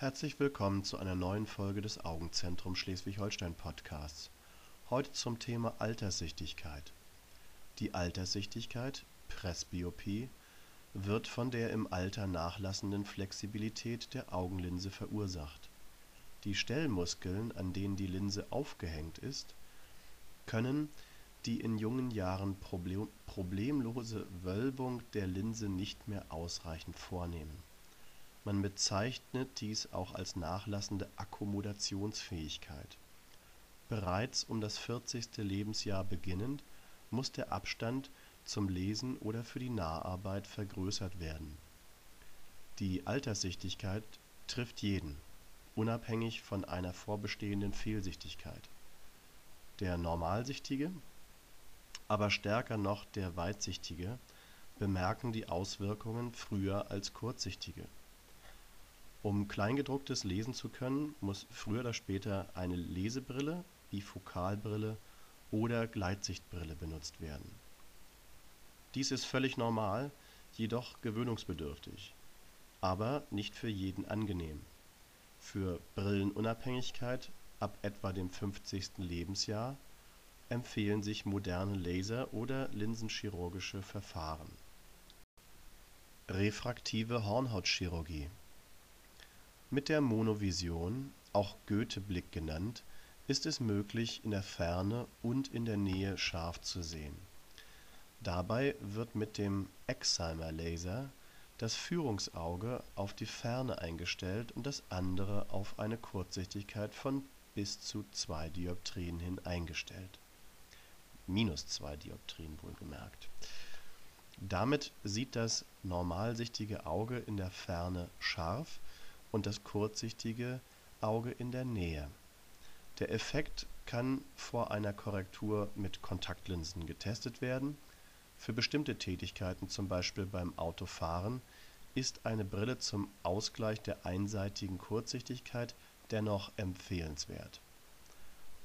Herzlich willkommen zu einer neuen Folge des Augenzentrum Schleswig-Holstein Podcasts. Heute zum Thema Alterssichtigkeit. Die Alterssichtigkeit, Presbyopie, wird von der im Alter nachlassenden Flexibilität der Augenlinse verursacht. Die Stellmuskeln, an denen die Linse aufgehängt ist, können die in jungen Jahren problem problemlose Wölbung der Linse nicht mehr ausreichend vornehmen. Man bezeichnet dies auch als nachlassende Akkommodationsfähigkeit. Bereits um das 40. Lebensjahr beginnend muss der Abstand zum Lesen oder für die Naharbeit vergrößert werden. Die Alterssichtigkeit trifft jeden, unabhängig von einer vorbestehenden Fehlsichtigkeit. Der Normalsichtige aber stärker noch der Weitsichtige bemerken die Auswirkungen früher als Kurzsichtige. Um Kleingedrucktes lesen zu können, muss früher oder später eine Lesebrille, Bifokalbrille oder Gleitsichtbrille benutzt werden. Dies ist völlig normal, jedoch gewöhnungsbedürftig, aber nicht für jeden angenehm. Für Brillenunabhängigkeit ab etwa dem 50. Lebensjahr empfehlen sich moderne Laser oder linsenchirurgische Verfahren. Refraktive Hornhautchirurgie Mit der Monovision, auch Goethe-Blick genannt, ist es möglich, in der Ferne und in der Nähe scharf zu sehen. Dabei wird mit dem Excimer Laser das Führungsauge auf die Ferne eingestellt und das andere auf eine Kurzsichtigkeit von bis zu 2 Dioptrien hin eingestellt minus 2 Dioptrien wohlgemerkt. Damit sieht das normalsichtige Auge in der Ferne scharf und das kurzsichtige Auge in der Nähe. Der Effekt kann vor einer Korrektur mit Kontaktlinsen getestet werden. Für bestimmte Tätigkeiten, zum Beispiel beim Autofahren, ist eine Brille zum Ausgleich der einseitigen Kurzsichtigkeit dennoch empfehlenswert.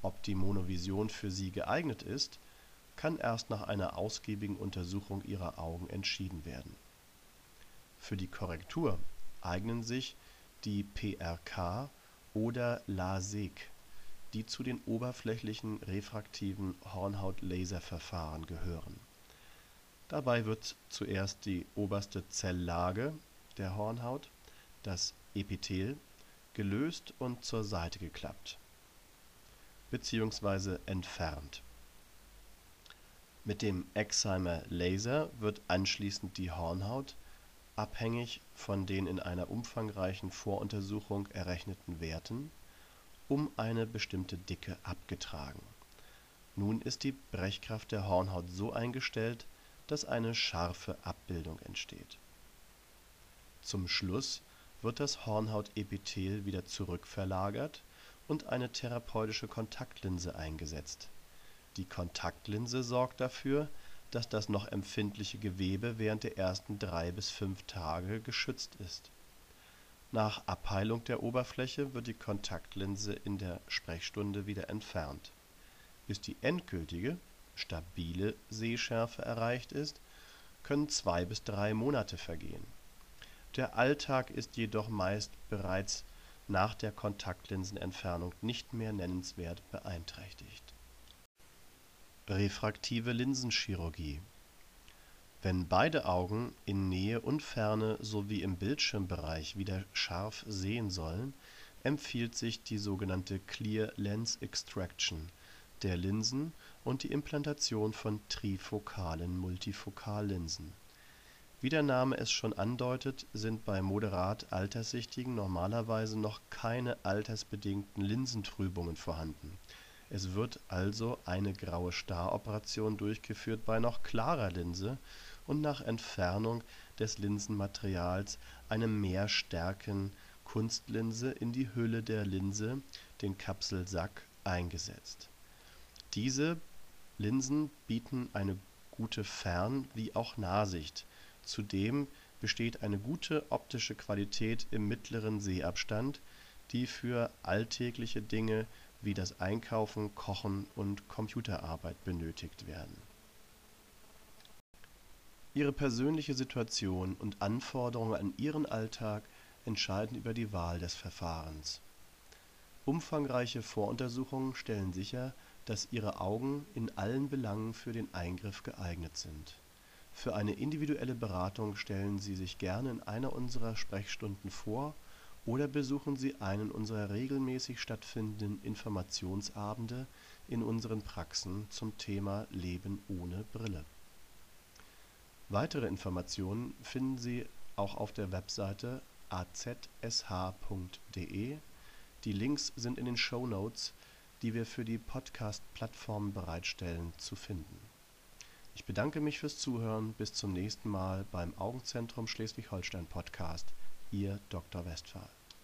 Ob die Monovision für Sie geeignet ist, kann erst nach einer ausgiebigen Untersuchung ihrer Augen entschieden werden. Für die Korrektur eignen sich die PRK oder LASIK, die zu den oberflächlichen refraktiven Hornhaut-Laserverfahren gehören. Dabei wird zuerst die oberste Zelllage der Hornhaut, das Epithel, gelöst und zur Seite geklappt bzw. entfernt mit dem Excimer Laser wird anschließend die Hornhaut, abhängig von den in einer umfangreichen Voruntersuchung errechneten Werten, um eine bestimmte Dicke abgetragen. Nun ist die Brechkraft der Hornhaut so eingestellt, dass eine scharfe Abbildung entsteht. Zum Schluss wird das Hornhautepithel wieder zurückverlagert und eine therapeutische Kontaktlinse eingesetzt die Kontaktlinse sorgt dafür, dass das noch empfindliche Gewebe während der ersten drei bis fünf Tage geschützt ist. Nach Abheilung der Oberfläche wird die Kontaktlinse in der Sprechstunde wieder entfernt. Bis die endgültige, stabile Sehschärfe erreicht ist, können zwei bis drei Monate vergehen. Der Alltag ist jedoch meist bereits nach der Kontaktlinsenentfernung nicht mehr nennenswert beeinträchtigt Refraktive Linsenchirurgie Wenn beide Augen in Nähe und Ferne sowie im Bildschirmbereich wieder scharf sehen sollen, empfiehlt sich die sogenannte Clear Lens Extraction der Linsen und die Implantation von trifokalen Multifokallinsen. Wie der Name es schon andeutet, sind bei moderat Alterssichtigen normalerweise noch keine altersbedingten Linsentrübungen vorhanden es wird also eine graue Staroperation durchgeführt bei noch klarer Linse und nach Entfernung des Linsenmaterials eine Mehrstärken-Kunstlinse in die Hülle der Linse, den Kapselsack, eingesetzt. Diese Linsen bieten eine gute Fern wie auch Nahsicht, zudem besteht eine gute optische Qualität im mittleren Sehabstand, die für alltägliche Dinge wie das Einkaufen, Kochen und Computerarbeit benötigt werden. Ihre persönliche Situation und Anforderungen an Ihren Alltag entscheiden über die Wahl des Verfahrens. Umfangreiche Voruntersuchungen stellen sicher, dass Ihre Augen in allen Belangen für den Eingriff geeignet sind. Für eine individuelle Beratung stellen Sie sich gerne in einer unserer Sprechstunden vor oder besuchen Sie einen unserer regelmäßig stattfindenden Informationsabende in unseren Praxen zum Thema Leben ohne Brille. Weitere Informationen finden Sie auch auf der Webseite azsh.de. Die Links sind in den Shownotes, die wir für die Podcast-Plattformen bereitstellen, zu finden. Ich bedanke mich fürs Zuhören. Bis zum nächsten Mal beim Augenzentrum Schleswig-Holstein Podcast. Ihr Dr. Westphal.